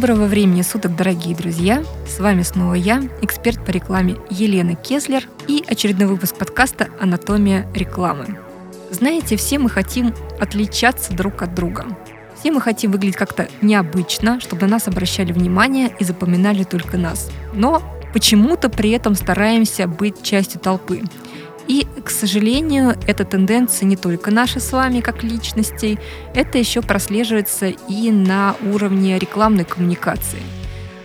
Доброго времени суток, дорогие друзья! С вами снова я, эксперт по рекламе Елена Кеслер и очередной выпуск подкаста «Анатомия рекламы». Знаете, все мы хотим отличаться друг от друга. Все мы хотим выглядеть как-то необычно, чтобы на нас обращали внимание и запоминали только нас. Но почему-то при этом стараемся быть частью толпы. И, к сожалению, эта тенденция не только наша с вами как личностей, это еще прослеживается и на уровне рекламной коммуникации.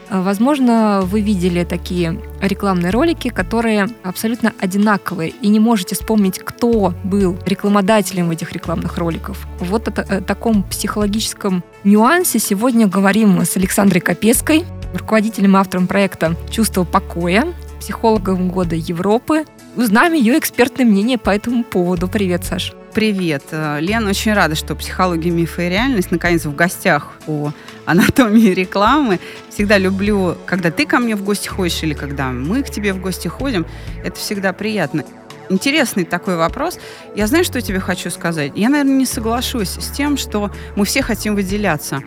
Возможно, вы видели такие рекламные ролики, которые абсолютно одинаковые, и не можете вспомнить, кто был рекламодателем этих рекламных роликов. Вот о, о таком психологическом нюансе сегодня говорим с Александрой Капецкой, руководителем и автором проекта «Чувство покоя», психологом года Европы, узнаем ее экспертное мнение по этому поводу. Привет, Саш. Привет. Э, Лена, очень рада, что психология, мифы и реальность наконец в гостях у анатомии рекламы. Всегда люблю, когда ты ко мне в гости ходишь или когда мы к тебе в гости ходим. Это всегда приятно. Интересный такой вопрос. Я знаю, что тебе хочу сказать. Я, наверное, не соглашусь с тем, что мы все хотим выделяться.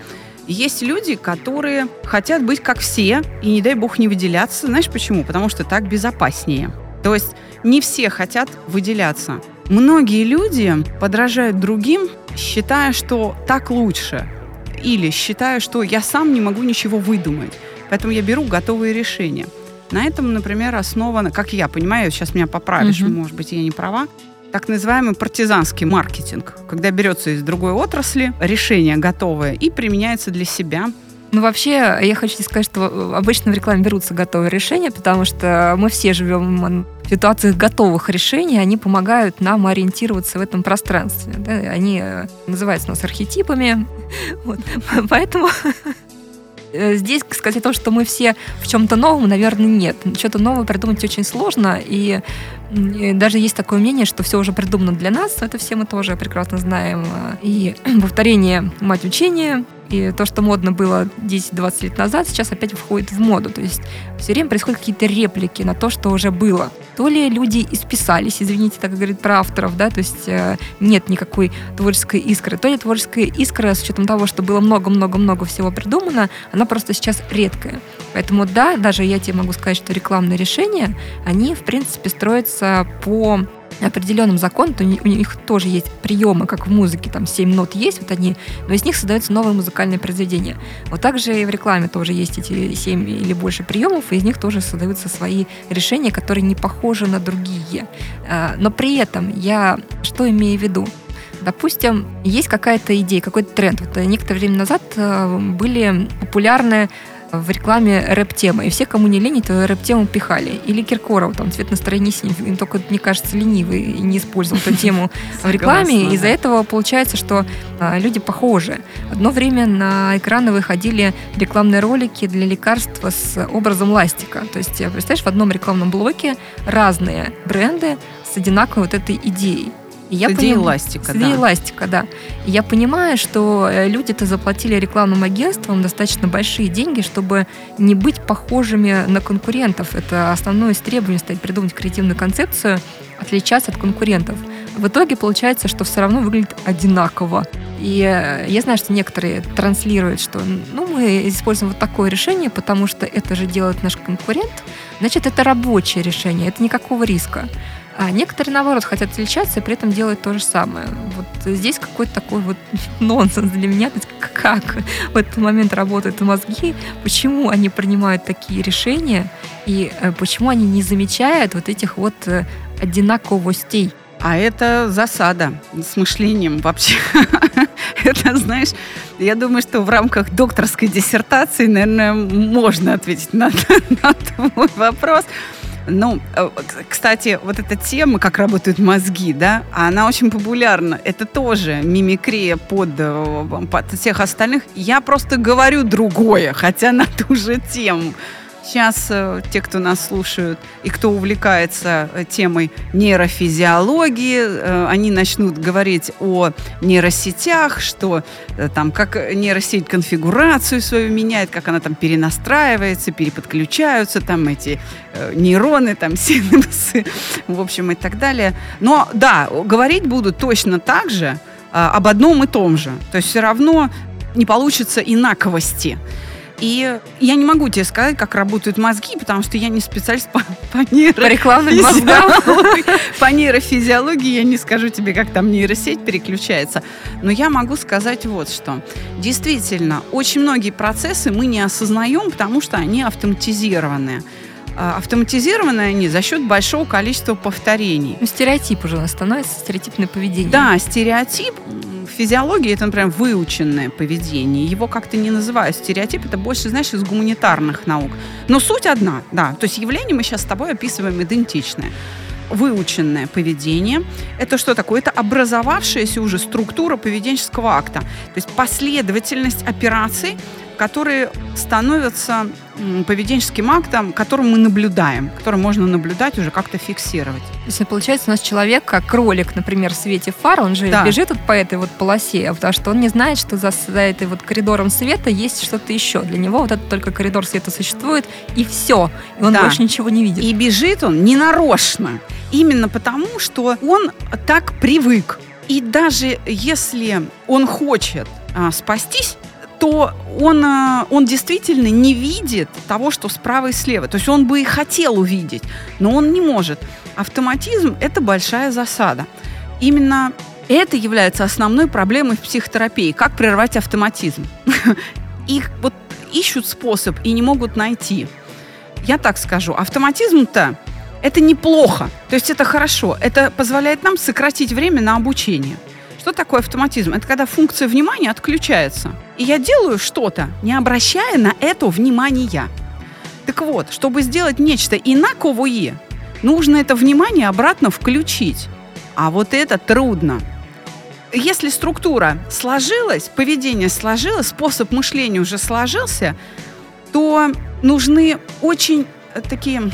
Есть люди, которые хотят быть как все, и не дай бог не выделяться. Знаешь почему? Потому что так безопаснее. То есть не все хотят выделяться. Многие люди подражают другим, считая, что так лучше. Или считая, что я сам не могу ничего выдумать. Поэтому я беру готовые решения. На этом, например, основано, как я понимаю, сейчас меня поправишь, угу. может быть, я не права, так называемый партизанский маркетинг, когда берется из другой отрасли решение готовое и применяется для себя – ну, вообще, я хочу сказать, что обычно в рекламе берутся готовые решения, потому что мы все живем в ситуациях готовых решений, они помогают нам ориентироваться в этом пространстве. Да? Они э, называются у нас архетипами. Вот. Поэтому э, здесь сказать о том, что мы все в чем-то новом, наверное, нет. Что-то новое придумать очень сложно, и даже есть такое мнение, что все уже придумано для нас, это все мы тоже прекрасно знаем. И повторение мать учения, и то, что модно было 10-20 лет назад, сейчас опять входит в моду. То есть все время происходят какие-то реплики на то, что уже было. То ли люди исписались, извините, так говорит про авторов, да, то есть э, нет никакой творческой искры, то ли творческая искра, с учетом того, что было много-много-много всего придумано, она просто сейчас редкая. Поэтому да, даже я тебе могу сказать, что рекламные решения, они, в принципе, строятся по определенным законом, то у них тоже есть приемы, как в музыке, там 7 нот есть, вот они, но из них создаются новые музыкальные произведения. Вот также и в рекламе тоже есть эти 7 или больше приемов, и из них тоже создаются свои решения, которые не похожи на другие. А, но при этом я что имею в виду? Допустим, есть какая-то идея, какой-то тренд. Вот некоторое время назад э, были популярны в рекламе рэп-темы. И все, кому не лень, то рэп-тему пихали. Или Киркоров, там, цвет настроения синий. Им только, мне кажется, ленивый и не использовал эту тему в рекламе. Из-за этого получается, что а, люди похожи. Одно время на экраны выходили рекламные ролики для лекарства с образом ластика. То есть, представляешь, в одном рекламном блоке разные бренды с одинаковой вот этой идеей. И я с идеей поним... эластика, с идеей да. эластика, да. И я понимаю, что э, люди-то заплатили рекламным агентствам достаточно большие деньги, чтобы не быть похожими на конкурентов. Это основное из требований стоит придумать креативную концепцию, отличаться от конкурентов. В итоге получается, что все равно выглядит одинаково. И э, я знаю, что некоторые транслируют, что ну, мы используем вот такое решение, потому что это же делает наш конкурент. Значит, это рабочее решение, это никакого риска. А некоторые, наоборот, хотят отличаться и при этом делают то же самое. Вот здесь какой-то такой вот нонсенс для меня. Как в этот момент работают мозги, почему они принимают такие решения и э, почему они не замечают вот этих вот э, одинаковостей. А это засада с мышлением вообще. это, знаешь, я думаю, что в рамках докторской диссертации, наверное, можно ответить на, на твой вопрос. Ну, э, кстати, вот эта тема, как работают мозги, да, она очень популярна. Это тоже мимикрия под, э, под всех остальных. Я просто говорю другое, хотя на ту же тему. Сейчас э, те, кто нас слушают и кто увлекается э, темой нейрофизиологии, э, они начнут говорить о нейросетях, что там как нейросеть конфигурацию свою меняет, как она там перенастраивается, переподключаются там эти нейроны, там синапсы, в общем и так далее. Но да, говорить будут точно так же об одном и том же. То есть все равно не получится инаковости. И я не могу тебе сказать, как работают мозги, потому что я не специалист по, по, нейро... по рекламным мозгам. По нейрофизиологии я не скажу тебе, как там нейросеть переключается. Но я могу сказать вот что. Действительно, очень многие процессы мы не осознаем, потому что они автоматизированы. А, автоматизированы они за счет большого количества повторений. Ну, стереотип уже становится, стереотипное поведение. Да, стереотип в физиологии это, например, выученное поведение. Его как-то не называют стереотип, это больше, знаешь, из гуманитарных наук. Но суть одна, да. То есть явление мы сейчас с тобой описываем идентичное выученное поведение. Это что такое? Это образовавшаяся уже структура поведенческого акта. То есть последовательность операций, которые становятся поведенческим актом, которым мы наблюдаем, который можно наблюдать, уже как-то фиксировать. То есть, получается, у нас человек, как кролик, например, в свете фар, он же да. бежит вот по этой вот полосе, потому что он не знает, что за, за этой вот коридором света есть что-то еще. Для него вот этот только коридор света существует, и все. И он да. больше ничего не видит. И бежит он не нарочно. Именно потому, что он так привык. И даже если он хочет а, спастись, то он, э, он действительно не видит того, что справа и слева. То есть он бы и хотел увидеть, но он не может. Автоматизм – это большая засада. Именно это является основной проблемой в психотерапии. Как прервать автоматизм? Их вот ищут способ и не могут найти. Я так скажу, автоматизм-то это неплохо, то есть это хорошо. Это позволяет нам сократить время на обучение. Что такое автоматизм? Это когда функция внимания отключается. И я делаю что-то, не обращая на это внимания. Так вот, чтобы сделать нечто инаковое, нужно это внимание обратно включить. А вот это трудно. Если структура сложилась, поведение сложилось, способ мышления уже сложился, то нужны очень такие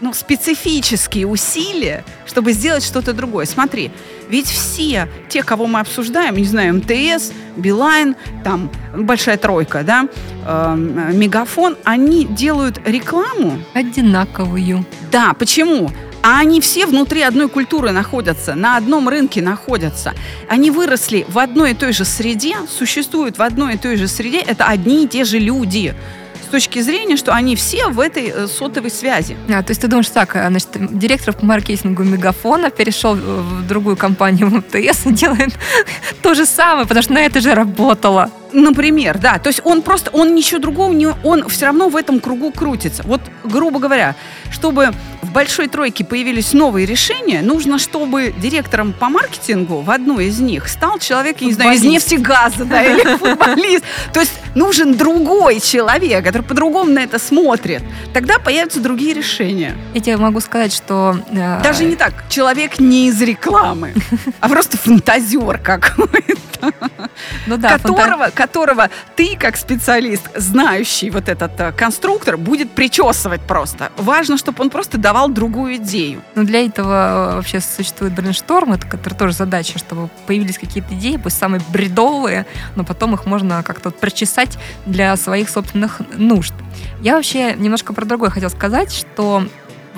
ну, специфические усилия, чтобы сделать что-то другое. Смотри, ведь все те, кого мы обсуждаем, не знаю, МТС, Билайн, там большая тройка, да, э, Мегафон, они делают рекламу одинаковую. Да, почему? А они все внутри одной культуры находятся, на одном рынке находятся. Они выросли в одной и той же среде, существуют в одной и той же среде. Это одни и те же люди с точки зрения, что они все в этой э, сотовой связи. А, то есть ты думаешь так, а, значит, директор по маркетингу Мегафона перешел в другую компанию МТС и делает то же самое, потому что на это же работало. Например, да. То есть он просто, он ничего другого не... Он все равно в этом кругу крутится. Вот, грубо говоря, чтобы в большой тройке появились новые решения, нужно, чтобы директором по маркетингу в одной из них стал человек, я не знаю, из нефтегаза, да, или футболист. То есть нужен другой человек, который по-другому на это смотрит. Тогда появятся другие решения. Я тебе могу сказать, что... Э, Даже не так. Человек не из рекламы, а просто фантазер какой-то. Ну да, которого, которого ты, как специалист, знающий вот этот э, конструктор, будет причесывать просто. Важно, чтобы он просто давал другую идею. Ну, для этого э, вообще существует брейншторм, это который тоже задача, чтобы появились какие-то идеи, пусть самые бредовые, но потом их можно как-то прочесать для своих собственных нужд. Я вообще немножко про другое хотела сказать, что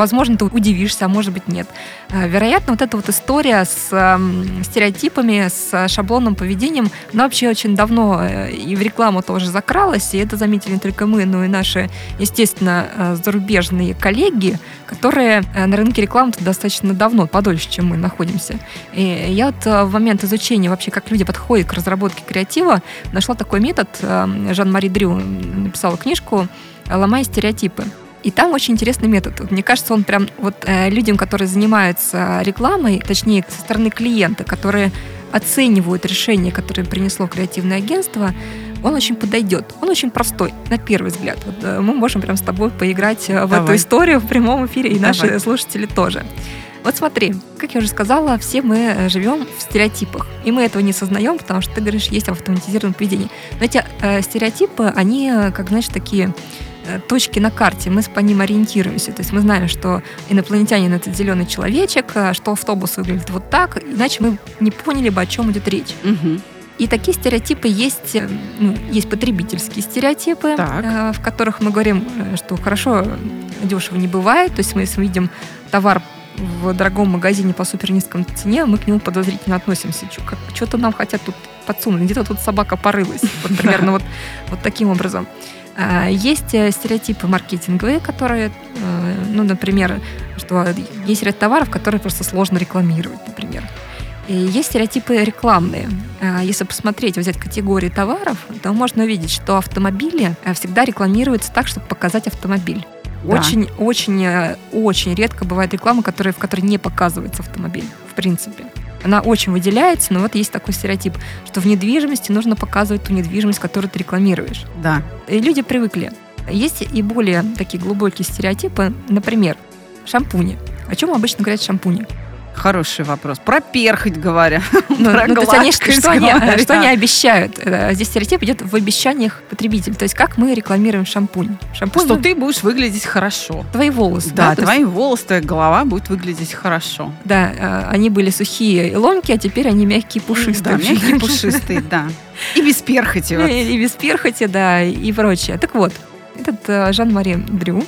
Возможно, ты удивишься, а может быть нет. Э, вероятно, вот эта вот история с эм, стереотипами, с шаблонным поведением, она вообще очень давно э, и в рекламу тоже закралась, и это заметили не только мы, но и наши, естественно, э, зарубежные коллеги, которые на рынке рекламы достаточно давно, подольше, чем мы находимся. И я вот в момент изучения вообще, как люди подходят к разработке креатива, нашла такой метод, Жан-Мари Дрю написала книжку «Ломая стереотипы». И там очень интересный метод. Мне кажется, он прям вот э, людям, которые занимаются рекламой, точнее, со стороны клиента, которые оценивают решение, которое принесло креативное агентство, он очень подойдет. Он очень простой, на первый взгляд. Вот, э, мы можем прям с тобой поиграть э, в Давай. эту историю в прямом эфире, и Давай. наши слушатели тоже. Вот смотри, как я уже сказала, все мы э, живем в стереотипах. И мы этого не сознаем, потому что ты говоришь, есть автоматизированное поведение. Но эти э, стереотипы, они, как знаешь, такие Э, точки на карте, мы по ним ориентируемся. То есть мы знаем, что инопланетянин это зеленый человечек, э, что автобус выглядит вот так, иначе мы не поняли бы, о чем идет речь. Угу. И такие стереотипы есть, э, ну, есть потребительские стереотипы, так. в которых мы говорим, что хорошо, дешево не бывает. То есть мы, если видим товар в дорогом магазине по супер низком цене, мы к нему подозрительно относимся. Что-то нам хотят тут подсунуть. Где-то тут собака порылась. Вот примерно вот, вот таким образом. А, есть э, стереотипы маркетинговые, которые, э, ну, например, что есть ряд товаров, которые просто сложно рекламировать, например. И есть стереотипы рекламные. А, если посмотреть, взять категории товаров, то можно увидеть, что автомобили э, всегда рекламируются так, чтобы показать автомобиль. Да. Очень, очень, очень редко бывает реклама, которая, в которой не показывается автомобиль, в принципе. Она очень выделяется, но вот есть такой стереотип, что в недвижимости нужно показывать ту недвижимость, которую ты рекламируешь. Да. И люди привыкли. Есть и более такие глубокие стереотипы, например, шампуни. О чем обычно говорят шампуни? Хороший вопрос. Про перхоть говоря. Ну, про ну, то есть они, что, они, что они обещают? Э, здесь стереотип идет в обещаниях потребителя. То есть как мы рекламируем шампунь. шампунь что мы... ты будешь выглядеть хорошо. Твои волосы. Да, да твои есть... волосы, твоя голова будет выглядеть хорошо. Да, э, они были сухие и ломкие, а теперь они мягкие, пушистые. Да, мягкие, пушистые, да. И без перхоти. И без перхоти, да, и прочее. Так вот, этот э, Жан-Мари Дрю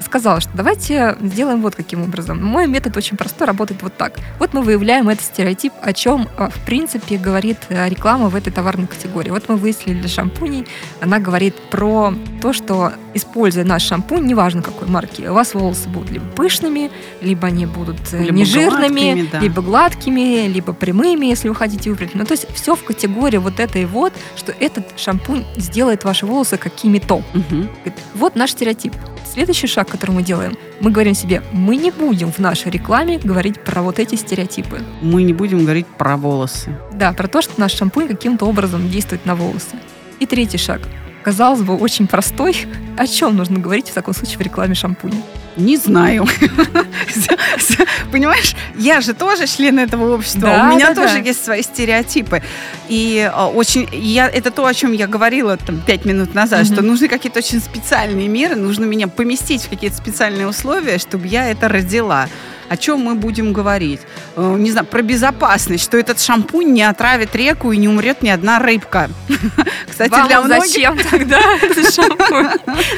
сказала, что давайте сделаем вот каким образом. Мой метод очень простой, работает вот так. Вот мы выявляем этот стереотип, о чем, а, в принципе, говорит э, реклама в этой товарной категории. Вот мы выяснили для шампуней, она говорит про то, что, используя наш шампунь, неважно какой марки, у вас волосы будут либо пышными, либо они будут э, либо нежирными, гладкими, да. либо гладкими, либо прямыми, если вы хотите выбрать. Ну, то есть все в категории вот этой вот, что этот шампунь сделает ваши волосы какими-то. Угу. Вот наш стереотип. Следующий шаг, который мы делаем, мы говорим себе, мы не будем в нашей рекламе говорить про вот эти стереотипы. Мы не будем говорить про волосы. Да, про то, что наш шампунь каким-то образом действует на волосы. И третий шаг. Казалось бы, очень простой. О чем нужно говорить в таком случае в рекламе шампуня? Не знаю. Понимаешь, я же тоже член этого общества. Да, У меня да, тоже да. есть свои стереотипы. И а, очень, я, это то, о чем я говорила там пять минут назад, mm-hmm. что нужны какие-то очень специальные меры, нужно меня поместить в какие-то специальные условия, чтобы я это родила о чем мы будем говорить. Э, не знаю, про безопасность, что этот шампунь не отравит реку и не умрет ни одна рыбка. Кстати, Вам для многих... зачем тогда этот шампунь?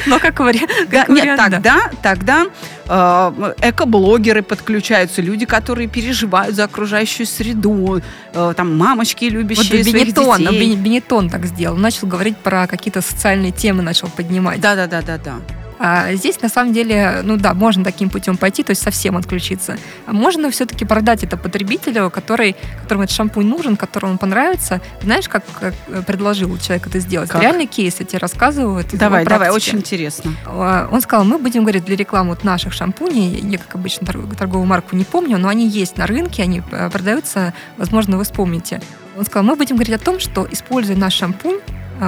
Но как вариант. Нет, тогда, тогда э, экоблогеры подключаются, люди, которые переживают за окружающую среду, э, там мамочки, любящие вот своих Бенетон, детей. Бенетон так сделал, начал говорить про какие-то социальные темы, начал поднимать. Да-да-да-да-да. А здесь, на самом деле, ну да, можно таким путем пойти, то есть совсем отключиться. А можно все-таки продать это потребителю, который, которому этот шампунь нужен, которому он понравится. Знаешь, как, как предложил человек это сделать? Как? Реальный кейс я тебе рассказываю. Давай, давай, очень интересно. А, он сказал, мы будем говорить для рекламы вот наших шампуней, я, как обычно, торговую марку не помню, но они есть на рынке, они э, продаются, возможно, вы вспомните. Он сказал, мы будем говорить о том, что, используя наш шампунь,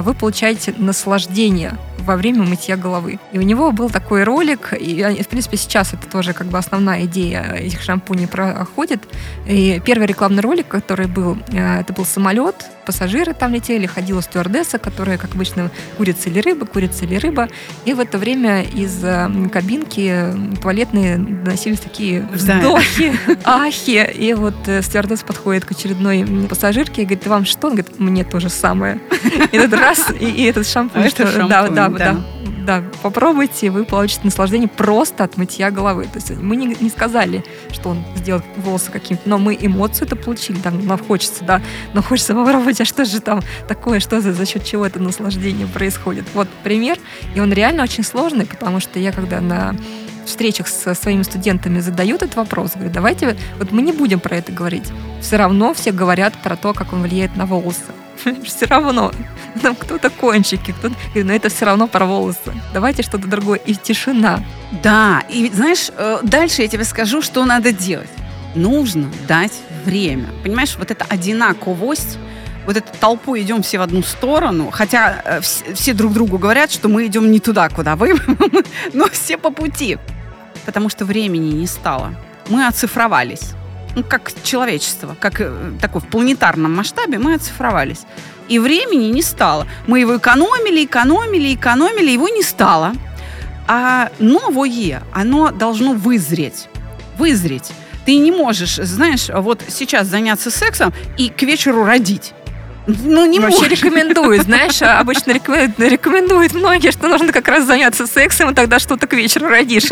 вы получаете наслаждение во время мытья головы. И у него был такой ролик, и, в принципе, сейчас это тоже как бы основная идея этих шампуней проходит. И первый рекламный ролик, который был, э, это был самолет, пассажиры там летели, ходила стюардесса, которая, как обычно, курица или рыба, курица или рыба. И в это время из э, кабинки туалетные доносились такие вздохи, ахи. И вот э, стюардесса подходит к очередной пассажирке и говорит, вам что? Он говорит, мне то же самое. И этот раз, и этот шампунь, что, да, да, да, да, попробуйте, вы получите наслаждение просто от мытья головы. То есть мы не, не сказали, что он сделал волосы каким-то, но мы эмоцию это получили, там, нам хочется, да, но хочется попробовать, а что же там такое, что за, за счет чего это наслаждение происходит. Вот пример, и он реально очень сложный, потому что я когда на встречах со своими студентами задаю этот вопрос, говорю, давайте, вот мы не будем про это говорить. Все равно все говорят про то, как он влияет на волосы. все равно. Там кто-то кончики, кто-то... Но это все равно про волосы. Давайте что-то другое. И тишина. Да, и знаешь, э, дальше я тебе скажу, что надо делать. Нужно дать время. Понимаешь, вот эта одинаковость, вот эту толпу идем все в одну сторону, хотя э, все друг другу говорят, что мы идем не туда, куда вы, но все по пути. Потому что времени не стало. Мы оцифровались ну, как человечество, как э, такой в планетарном масштабе мы оцифровались. И времени не стало. Мы его экономили, экономили, экономили, его не стало. А новое, оно должно вызреть. Вызреть. Ты не можешь, знаешь, вот сейчас заняться сексом и к вечеру родить. Ну, не Вообще можешь. рекомендуют, знаешь, а обычно рекомендуют, рекомендуют многие, что нужно как раз заняться сексом, и тогда что-то к вечеру родишь.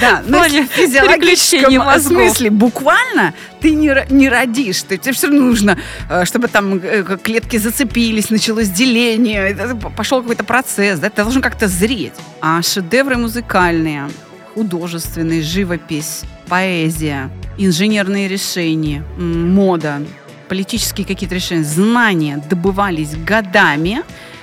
Да, но в физиологическом переключения мозгов. смысле буквально ты не, не родишь. Ты, тебе все равно нужно, э, чтобы там э, клетки зацепились, началось деление, это пошел какой-то процесс, да, ты должен как-то зреть. А шедевры музыкальные, художественные, живопись, поэзия, инженерные решения, мода, политические какие-то решения, знания добывались годами,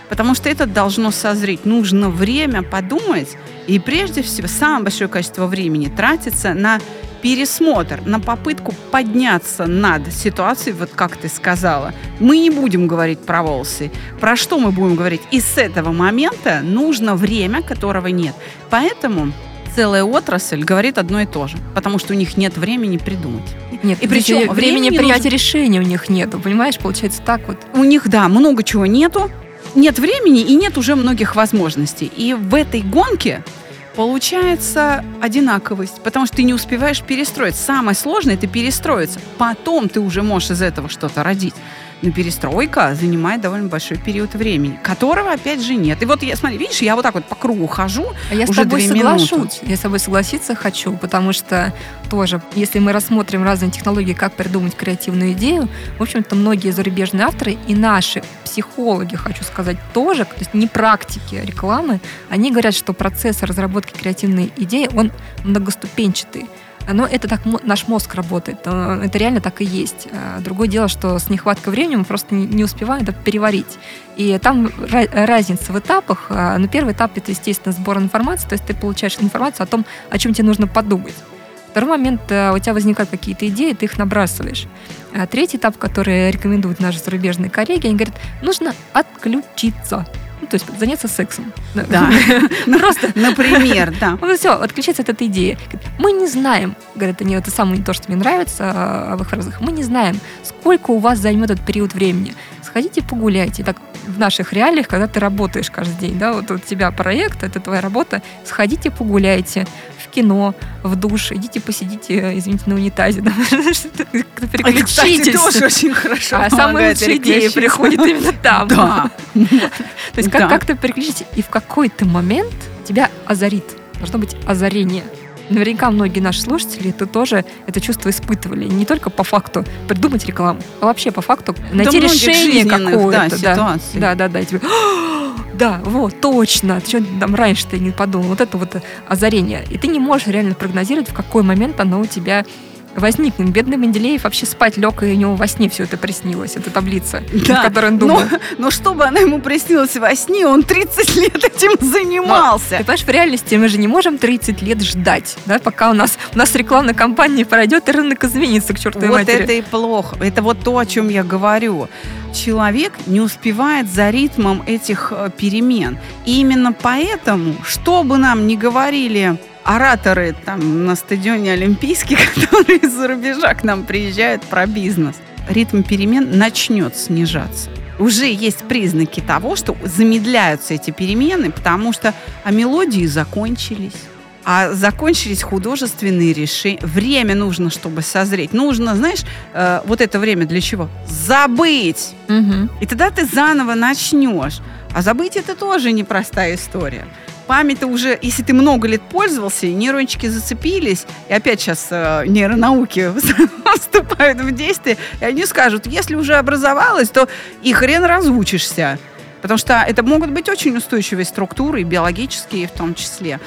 потому что это должно созреть. Нужно время подумать, и прежде всего самое большое количество времени тратится на пересмотр, на попытку подняться над ситуацией, вот как ты сказала. Мы не будем говорить про волосы. Про что мы будем говорить? И с этого момента нужно время, которого нет. Поэтому целая отрасль говорит одно и то же, потому что у них нет времени придумать. Нет, И причем времени принятия нужно- решения у них нету, понимаешь? Получается так вот. У них, да, много чего нету, нет времени и нет уже многих возможностей. И в этой гонке получается одинаковость, потому что ты не успеваешь перестроить. Самое сложное – это перестроиться. Потом ты уже можешь из этого что-то родить. Но перестройка занимает довольно большой период времени, которого, опять же, нет. И вот, я, смотри, видишь, я вот так вот по кругу хожу, А я с Уже тобой две минуты. соглашусь. Я с тобой согласиться хочу, потому что тоже, если мы рассмотрим разные технологии, как придумать креативную идею, в общем-то, многие зарубежные авторы и наши психологи, хочу сказать, тоже, то есть не практики рекламы, они говорят, что процесс разработки креативной идеи, он многоступенчатый. Но это так наш мозг работает. Это реально так и есть. А Другое дело, что с нехваткой времени мы просто не- успеваем это переварить. И там разница в этапах. А, Ну, первый этап это, естественно, сбор информации, то есть ты получаешь информацию о том, о чем тебе нужно подумать. Второй момент, э, у тебя возникают какие-то идеи, ты их набрасываешь. А третий этап, который рекомендуют наши зарубежные коллеги, они говорят, нужно отключиться. Ну, то есть заняться сексом. Да. Просто например, да. ну, все, отключиться от этой идеи. Мы не знаем, говорят они, это самое то, что мне нравится а, в их фразах, мы не знаем, сколько у вас займет этот период времени. Сходите погуляйте. Так в наших реалиях, когда ты работаешь каждый день, да, вот у тебя проект, это твоя работа, сходите погуляйте в кино, в душ, идите посидите, извините, на унитазе, да, как-то Это, кстати, переключитесь. тоже очень хорошо А самые лучшие идеи приходят именно там. Да. То есть Да. как, как ты переключить, и в какой-то момент тебя озарит. Должно быть озарение. Наверняка многие наши слушатели это тоже это чувство испытывали. Не только по факту придумать рекламу, а вообще по факту найти многих решение какое-то. да, да, да, да. И тебе, «А, да, вот, точно. Что там раньше ты не подумал? Вот это вот озарение. И ты не можешь реально прогнозировать, в какой момент оно у тебя возникнет. Бедный Менделеев вообще спать лег, и у него во сне все это приснилось, эта таблица, Да, в которой он но, думал. но чтобы она ему приснилась во сне, он 30 лет этим занимался. Ты понимаешь, в реальности мы же не можем 30 лет ждать, да, пока у нас, у нас рекламная кампания пройдет, и рынок изменится к чертовой Вот матери. это и плохо. Это вот то, о чем я говорю. Человек не успевает за ритмом этих э, перемен. И именно поэтому, что бы нам ни говорили ораторы там на стадионе Олимпийский, которые из-за рубежа к нам приезжают про бизнес, ритм перемен начнет снижаться. Уже есть признаки того, что замедляются эти перемены, потому что а мелодии закончились. А закончились художественные решения. Время нужно, чтобы созреть. Нужно, знаешь, э, вот это время для чего? Забыть. Мгм. И тогда ты заново начнешь. А забыть это тоже непростая история. Память-то уже, если ты много лет пользовался, нейрончики зацепились, и опять сейчас э, нейронауки вступают в действие, и они скажут, если уже образовалось, то и хрен разучишься. Потому что это могут быть очень устойчивые структуры, биологические в том числе.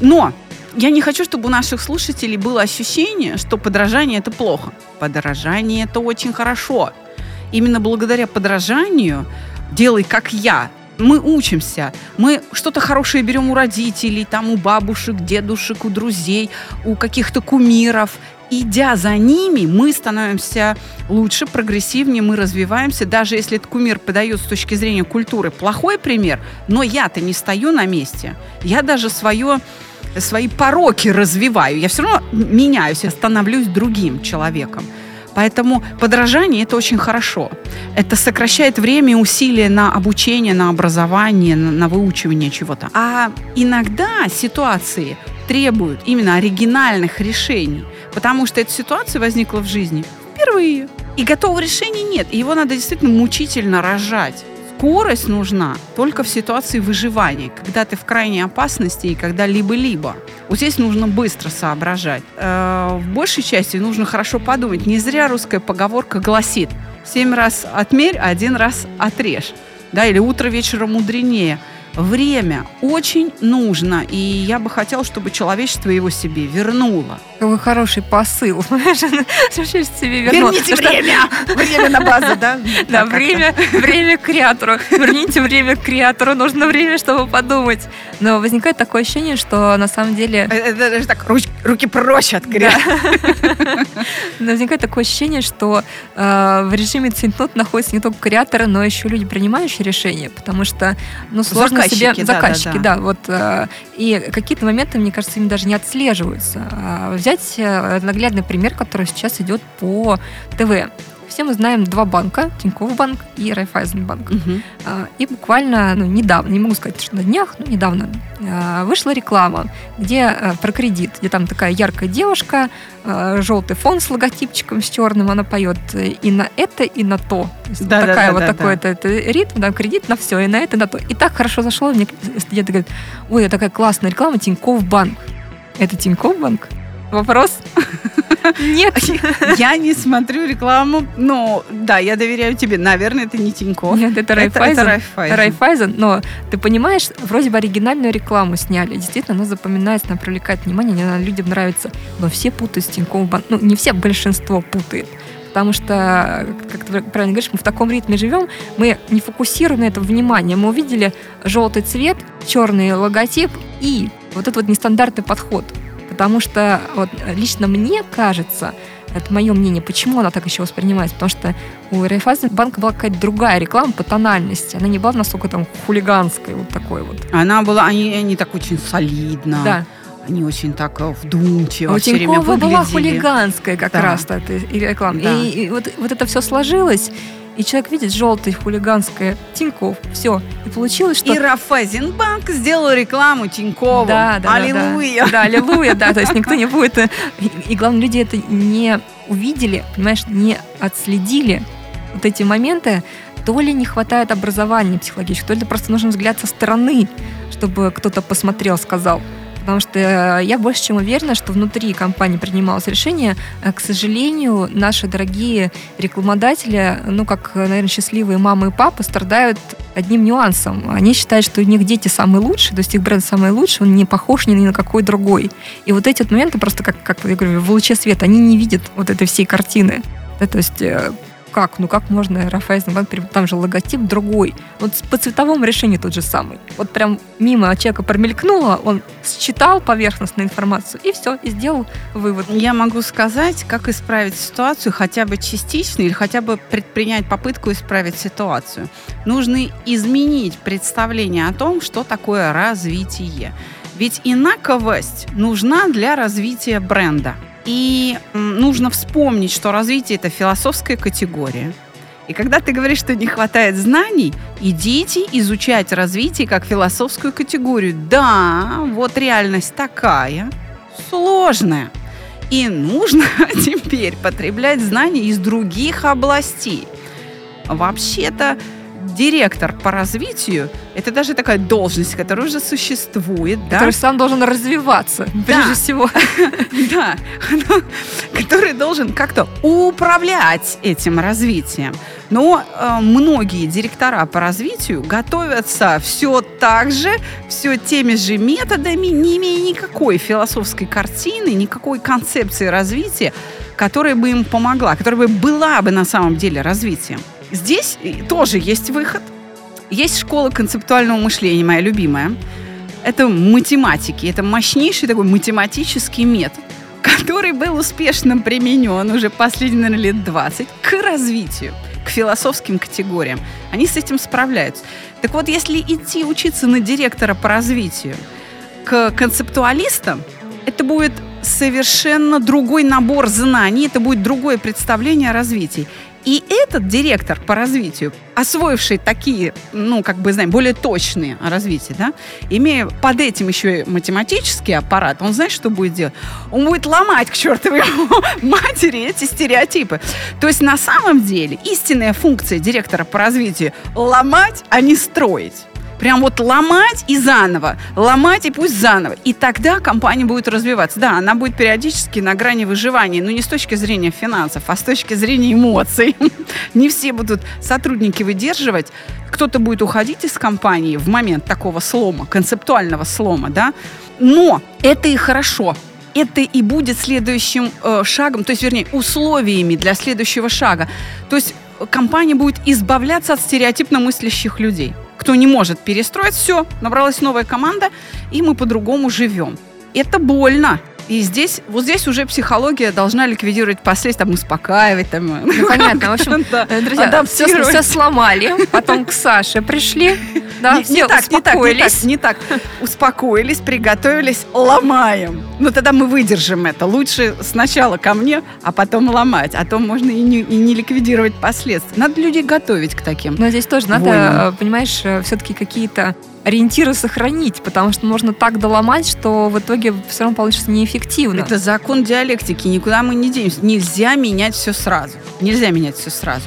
Но я не хочу, чтобы у наших слушателей было ощущение, что подражание это плохо. Подражание это очень хорошо. Именно благодаря подражанию делай как я. Мы учимся, мы что-то хорошее берем у родителей, там у бабушек, дедушек, у друзей, у каких-то кумиров. Идя за ними, мы становимся лучше, прогрессивнее, мы развиваемся. Даже если этот кумир подает с точки зрения культуры плохой пример, но я-то не стою на месте. Я даже свое свои пороки развиваю. Я все равно меняюсь, я становлюсь другим человеком. Поэтому подражание это очень хорошо. Это сокращает время и усилия на обучение, на образование, на, на выучивание чего-то. А иногда ситуации требуют именно оригинальных решений, потому что эта ситуация возникла в жизни впервые. И готового решения нет. И его надо действительно мучительно рожать. Скорость нужна только в ситуации выживания, когда ты в крайней опасности и когда либо-либо. Вот здесь нужно быстро соображать. Э, в большей части нужно хорошо подумать. Не зря русская поговорка гласит «семь раз отмерь, один раз отрежь». Да, или утро вечера мудренее – Время очень нужно, и я бы хотела, чтобы человечество его себе вернуло. Какой хороший посыл. себе вернуло. Верните время! Время на базу, да? Да, время, время креатору. Верните время креатору. Нужно время, чтобы подумать. Но возникает такое ощущение, что на самом деле... Э, это даже так, руки прочь от креатора. Но возникает такое ощущение, что э, в режиме цинтнот находятся не только креаторы, но еще люди, принимающие решения, потому что ну, сложно заказчики, себе... Заказчики, да, да, да. Вот, э, и какие-то моменты, мне кажется, им даже не отслеживаются. А взять э, наглядный пример, который сейчас идет по ТВ. Все мы знаем два банка, Тинькофф банк и Райфайзенбанк. Угу. И буквально ну, недавно, не могу сказать, что на днях, но недавно а, вышла реклама, где а, про кредит, где там такая яркая девушка, желтый фон с логотипчиком с черным, она поет и на это, и на то. то да, такая да, вот да, такой да. Это, это ритм, да, кредит на все, и на это, и на то. И так хорошо зашло, мне где-то говорят, ой, такая классная реклама, Тинькофф банк. Это Тинькофф банк? Вопрос? Нет. Я не смотрю рекламу, но да, я доверяю тебе. Наверное, это не Тинькофф. Нет, это Райфайзен. Это, это Райфайзен. Но ты понимаешь, вроде бы оригинальную рекламу сняли. Действительно, она запоминается, она привлекает внимание, она людям нравится. Но все путают с Тинькофф. Ну, не все, большинство путает потому что, как ты правильно говоришь, мы в таком ритме живем, мы не фокусируем на это внимание. Мы увидели желтый цвет, черный логотип и вот этот вот нестандартный подход. Потому что вот, лично мне кажется, это мое мнение, почему она так еще воспринимается, потому что у Райфайзенбанка была какая-то другая реклама по тональности. Она не была настолько там хулиганской, вот такой вот. Она была, они, они так очень солидно. Да. Они очень так э, вдумчиво а у все время выглядели. была хулиганская как да. раз эта реклама. Да. И, и вот, вот это все сложилось, и человек видит желтое хулиганское Тиньков, все. И получилось, что... И Рафайзенбанк сделал рекламу Тинькову. Да, да, Аллилуйя. Да, да, аллилуйя, да. То есть никто не будет... Э, и главное, люди это не увидели, понимаешь, не отследили вот эти моменты, то ли не хватает образования психологического, то ли просто нужен взгляд со стороны, чтобы кто-то посмотрел, сказал. Потому что э, я больше чем уверена, что внутри компании принималось решение. Э, к сожалению, наши дорогие рекламодатели, ну, как, наверное, счастливые мамы и папы, страдают одним нюансом. Они считают, что у них дети самые лучшие, то есть их бренд самый лучший, он не похож ни на какой другой. И вот эти вот моменты просто, как, как я говорю, в луче света, они не видят вот этой всей картины. Да, то есть э, как? Ну как можно Рафаэль там же логотип другой. Вот по цветовому решению тот же самый. Вот прям мимо человека промелькнуло, он считал поверхностную информацию и все, и сделал вывод. Я могу сказать, как исправить ситуацию хотя бы частично или хотя бы предпринять попытку исправить ситуацию. Нужно изменить представление о том, что такое развитие. Ведь инаковость нужна для развития бренда. И нужно вспомнить, что развитие – это философская категория. И когда ты говоришь, что не хватает знаний, идите изучать развитие как философскую категорию. Да, вот реальность такая, сложная. И нужно теперь потреблять знания из других областей. Вообще-то директор по развитию – это даже такая должность, которая уже существует. Который да? сам должен развиваться, да. прежде всего. Да, который должен как-то управлять этим развитием. Но э, многие директора по развитию готовятся все так же, все теми же методами, не имея никакой философской картины, никакой концепции развития, которая бы им помогла, которая бы была бы на самом деле развитием. Здесь тоже есть выход. Есть школа концептуального мышления, моя любимая. Это математики, это мощнейший такой математический метод, который был успешно применен уже последние, наверное, лет 20 к развитию, к философским категориям. Они с этим справляются. Так вот, если идти учиться на директора по развитию к концептуалистам, это будет совершенно другой набор знаний, это будет другое представление о развитии. И этот директор по развитию, освоивший такие, ну, как бы, знаем, более точные развития, да, имея под этим еще и математический аппарат, он знает, что будет делать? Он будет ломать к чертовой матери эти стереотипы. То есть на самом деле истинная функция директора по развитию – ломать, а не строить. Прям вот ломать и заново, ломать и пусть заново. И тогда компания будет развиваться. Да, она будет периодически на грани выживания, но не с точки зрения финансов, а с точки зрения эмоций. Не все будут сотрудники выдерживать. Кто-то будет уходить из компании в момент такого слома, концептуального слома, да. Но это и хорошо это и будет следующим э, шагом, то есть, вернее, условиями для следующего шага. То есть компания будет избавляться от стереотипно мыслящих людей кто не может перестроить, все, набралась новая команда, и мы по-другому живем. Это больно. И здесь, вот здесь уже психология должна ликвидировать последствия, там, успокаивать. Там, ну, понятно. В общем, да, друзья, все, все сломали, потом к Саше пришли, да, не, не, так, не так, не так, не так. Успокоились, приготовились, ломаем. Ну, тогда мы выдержим это. Лучше сначала ко мне, а потом ломать. А то можно и не, и не ликвидировать последствия. Надо людей готовить к таким Но здесь тоже войнам. надо, понимаешь, э, все-таки какие-то ориентиры сохранить, потому что можно так доломать, что в итоге все равно получится неэффективно. Это закон диалектики, никуда мы не денемся. Нельзя менять все сразу. Нельзя менять все сразу.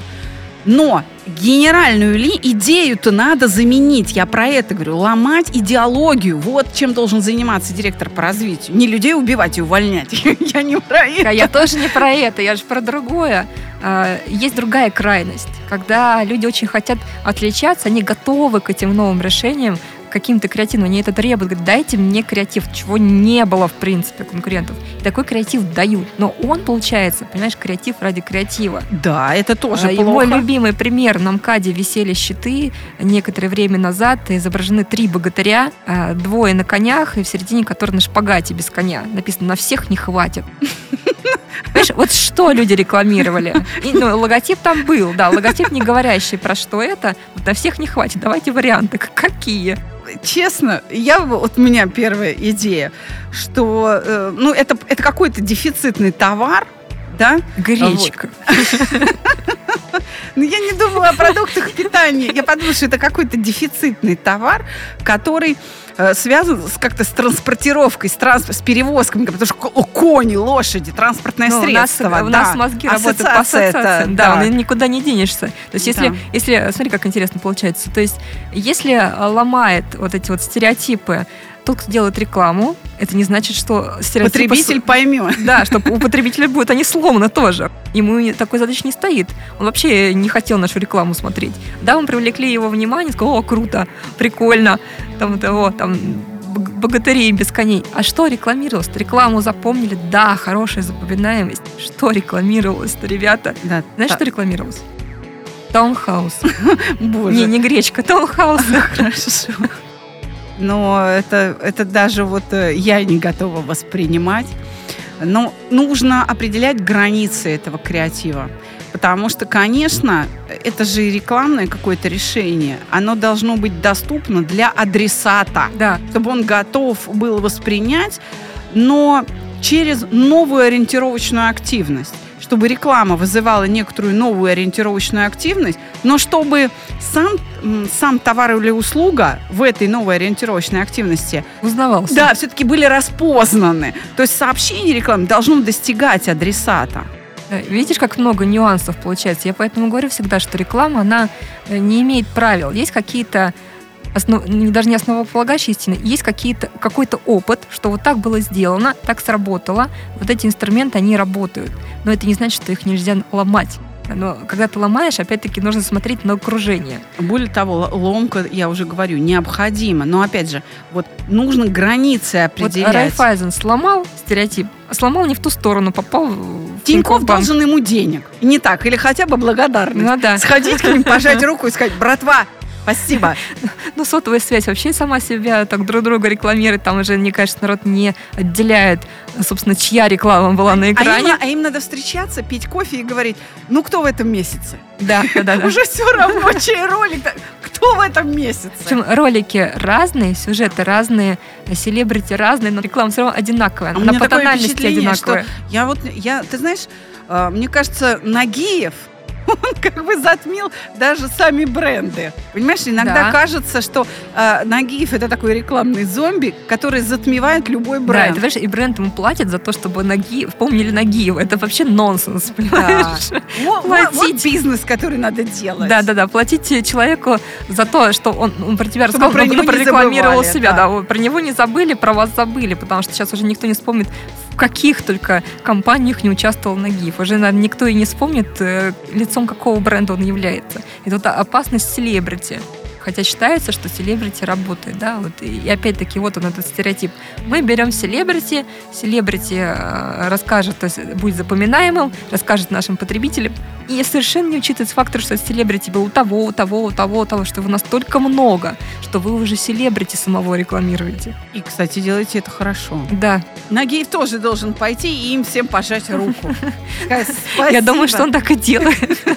Но генеральную ли идею-то надо заменить. Я про это говорю. Ломать идеологию. Вот чем должен заниматься директор по развитию. Не людей убивать и увольнять. Я не про это. Я тоже не про это. Я же про другое. А, есть другая крайность. Когда люди очень хотят отличаться, они готовы к этим новым решениям, каким-то креативным, они это требуют, говорят, дайте мне креатив, чего не было, в принципе, конкурентов. И такой креатив дают. Но он, получается, понимаешь, креатив ради креатива. Да, это тоже а, плохо. Мой любимый пример. На МКАДе висели щиты некоторое время назад, изображены три богатыря, а, двое на конях, и в середине который на шпагате без коня. Написано, на всех не хватит. Понимаешь, вот что люди рекламировали? И, ну, логотип там был, да, логотип не говорящий про что это. На всех не хватит. Давайте варианты. Какие? Честно, я вот у меня первая идея, что э, ну это это какой-то дефицитный товар, да? Гречка. Ну, я не думала о продуктах питания. Я подумала, что это какой-то дефицитный товар, который связан с, как-то с транспортировкой, с, транс, с перевозками, потому что кони, лошади, транспортное ну, средство. У нас, да. у нас мозги работают по ассоциациям. Да, да. никуда не денешься. То есть если, да. если, смотри, как интересно получается. То есть если ломает вот эти вот стереотипы тот, кто делает рекламу, это не значит, что стереотипы... Потребитель поймет. Да, что у потребителя будут они сломаны тоже. Ему такой задачи не стоит. Он вообще не хотел нашу рекламу смотреть. Да, мы привлекли его внимание, сказал, о, круто, прикольно, там, того, там, богатырей без коней. А что рекламировалось? Рекламу запомнили? Да, хорошая запоминаемость. Что рекламировалось-то, ребята? Да, Знаешь, та... что рекламировалось? Таунхаус. Боже. Не, не гречка, таунхаус. Хорошо но это, это даже вот э, я не готова воспринимать. Но нужно определять границы этого креатива. Потому что, конечно, это же рекламное какое-то решение. Оно должно быть доступно для адресата, да. чтобы он готов был воспринять, но через новую ориентировочную активность чтобы реклама вызывала некоторую новую ориентировочную активность, но чтобы сам, сам товар или услуга в этой новой ориентировочной активности узнавался. Да, все-таки были распознаны. То есть сообщение рекламы должно достигать адресата. Видишь, как много нюансов получается. Я поэтому говорю всегда, что реклама, она э, не имеет правил. Есть какие-то основ, даже не основополагающие истины, есть какие-то, какой-то опыт, что вот так было сделано, так сработало, вот эти инструменты, они работают. Но это не значит, что их нельзя ломать. Но когда ты ломаешь, опять-таки нужно смотреть на окружение. Более того, ломка, я уже говорю, необходима. Но опять же, вот нужно границы определять. Вот Райфайзен сломал стереотип, сломал не в ту сторону, попал в Тиньков должен ему денег. Не так, или хотя бы благодарность. Ну, да. Сходить к ним, пожать руку и сказать, братва, Спасибо. Ну, сотовая связь вообще сама себя так друг друга рекламирует. Там уже, мне кажется, народ не отделяет, собственно, чья реклама была на экране. А им, а им надо встречаться, пить кофе и говорить, ну, кто в этом месяце? Да, да, да. Уже все равно, чей ролик, кто в этом месяце? Причем ролики разные, сюжеты разные, селебрити разные, но реклама все равно одинаковая. А на по тональности одинаковая. я вот, я, ты знаешь, а, мне кажется, Нагиев он как бы затмил даже сами бренды. Понимаешь, иногда Да. кажется, что э, Нагиев это такой рекламный зомби, который затмевает любой Да, и, бренд. ты понимаешь, и бренд ему платит за то, чтобы Нагиев, помнили Нагиева. Это вообще нонсенс, понимаешь? Вот, вот- вот платить. бизнес, который надо делать. Да, да, да. Платите человеку за то, что он, он про тебя рассказал, про него не прорекламировал забывали, себя. да. Да. вот про него не забыли, про вас забыли, потому что сейчас уже никто не вспомнит, каких только компаниях не участвовал Нагиев. Уже, наверное, никто и не вспомнит, э, лицом какого бренда он является. Это вот опасность селебрити. Хотя считается, что селебрити работает, да, вот. И, опять-таки вот он этот стереотип. Мы берем селебрити, селебрити э, расскажет, то есть будет запоминаемым, расскажет нашим потребителям, и совершенно не учитывается фактор, что селебрити был у того, у того, у того, у того, что его настолько много, что вы уже селебрити самого рекламируете. И, кстати, делайте это хорошо. Да, Нагиев тоже должен пойти и им всем пожать руку. Я думаю, что он так и делает.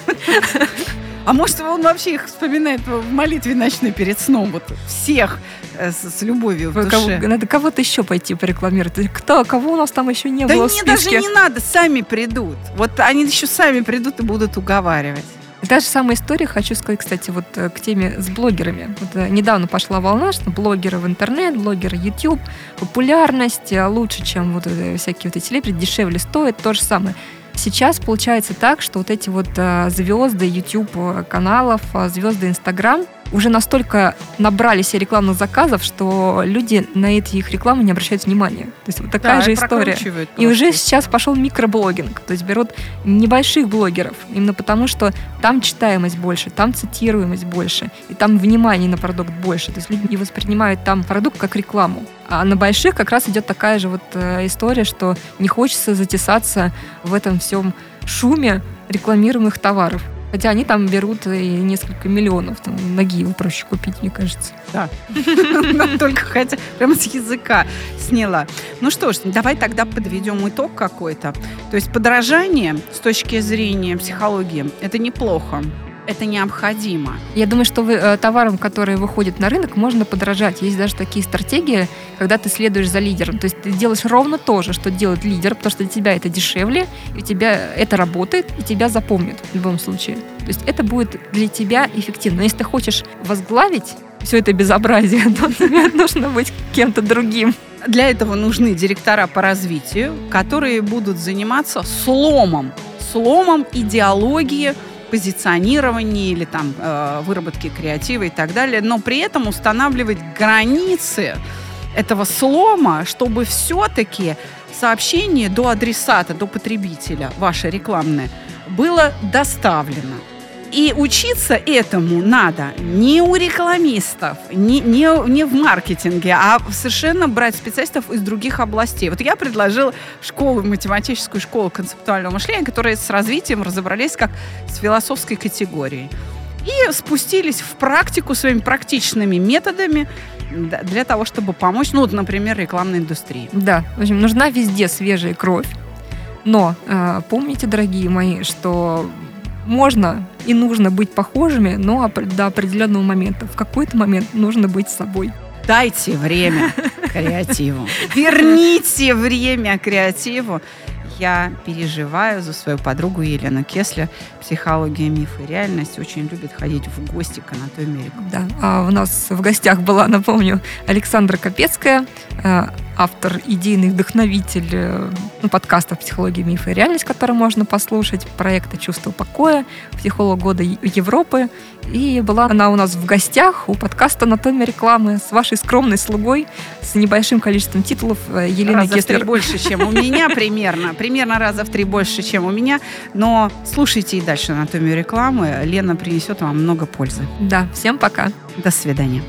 А может, он вообще их вспоминает в молитве ночной перед сном, вот всех э, с, с любовью в Кого- душе. Надо кого-то еще пойти порекламировать. Кто, кого у нас там еще не Да было в не, даже списке? не надо, сами придут. Вот они еще сами придут и будут уговаривать. Та же самая история, хочу сказать, кстати, вот э, к теме с блогерами. Вот, э, недавно пошла волна, что блогеры в интернет, блогеры YouTube, популярность лучше, чем вот всякие вот эти селебрити, дешевле стоит, то же самое. Сейчас получается так, что вот эти вот э, звезды YouTube э, каналов, э, звезды Instagram уже настолько набрали себе рекламных заказов, что люди на эти их рекламы не обращают внимания. То есть вот такая Да, же и история. прокручивают И уже просто. сейчас пошел микроблогинг. То есть берут небольших блогеров, именно потому что там читаемость больше, там цитируемость больше, и там внимание на продукт больше. То есть люди не воспринимают там продукт как рекламу. А на больших как раз идет такая же вот э, история, что не хочется затесаться в этом всем шуме рекламируемых товаров. Хотя они там берут и несколько миллионов. Там, ноги проще купить, мне кажется. Нам только хотя прямо с языка сняла. Ну что ж, давай тогда подведем итог какой-то. То есть подражание с точки зрения психологии это неплохо. Это необходимо. Я думаю, что вы, э, товарам, которые выходят на рынок, можно подражать. Есть даже такие стратегии, когда ты следуешь за лидером. То есть ты делаешь ровно то же, что делает лидер, потому что для тебя это дешевле, и у тебя это работает, и тебя запомнят в любом случае. То есть это будет для тебя эффективно. Но если ты хочешь возглавить все это безобразие, то тебе нужно быть кем-то другим. Для этого нужны директора по развитию, которые будут заниматься сломом, сломом идеологии, позиционирования или там э, выработки креатива и так далее, но при этом устанавливать границы этого слома, чтобы все-таки сообщение до адресата, до потребителя, ваше рекламное, было доставлено. И учиться этому надо не у рекламистов, не, не, не в маркетинге, а совершенно брать специалистов из других областей. Вот я предложила школу, математическую школу концептуального мышления, которые с развитием разобрались как с философской категорией. И спустились в практику своими практичными методами да, для того, чтобы помочь, ну, вот, например, рекламной индустрии. Да, в общем, нужна везде свежая кровь. Но э, помните, дорогие мои, что можно и нужно быть похожими, но до определенного момента. В какой-то момент нужно быть собой. Дайте время креативу. Верните время креативу. Я переживаю за свою подругу Елену Кеслер. Психология, миф и реальность. Очень любит ходить в гости к анатомии. Да. А у нас в гостях была, напомню, Александра Капецкая, э, автор, идейный вдохновитель э, ну, подкаста «Психология, миф и реальность», который можно послушать, проекта «Чувство покоя», психолог года Европы. И была она у нас в гостях у подкаста «Анатомия рекламы» с вашей скромной слугой, с небольшим количеством титулов э, Еленой раза в три больше, чем у меня примерно. Примерно раза в три больше, чем у меня. Но слушайте и дальше анатомию рекламы. Лена принесет вам много пользы. Да, всем пока. До свидания.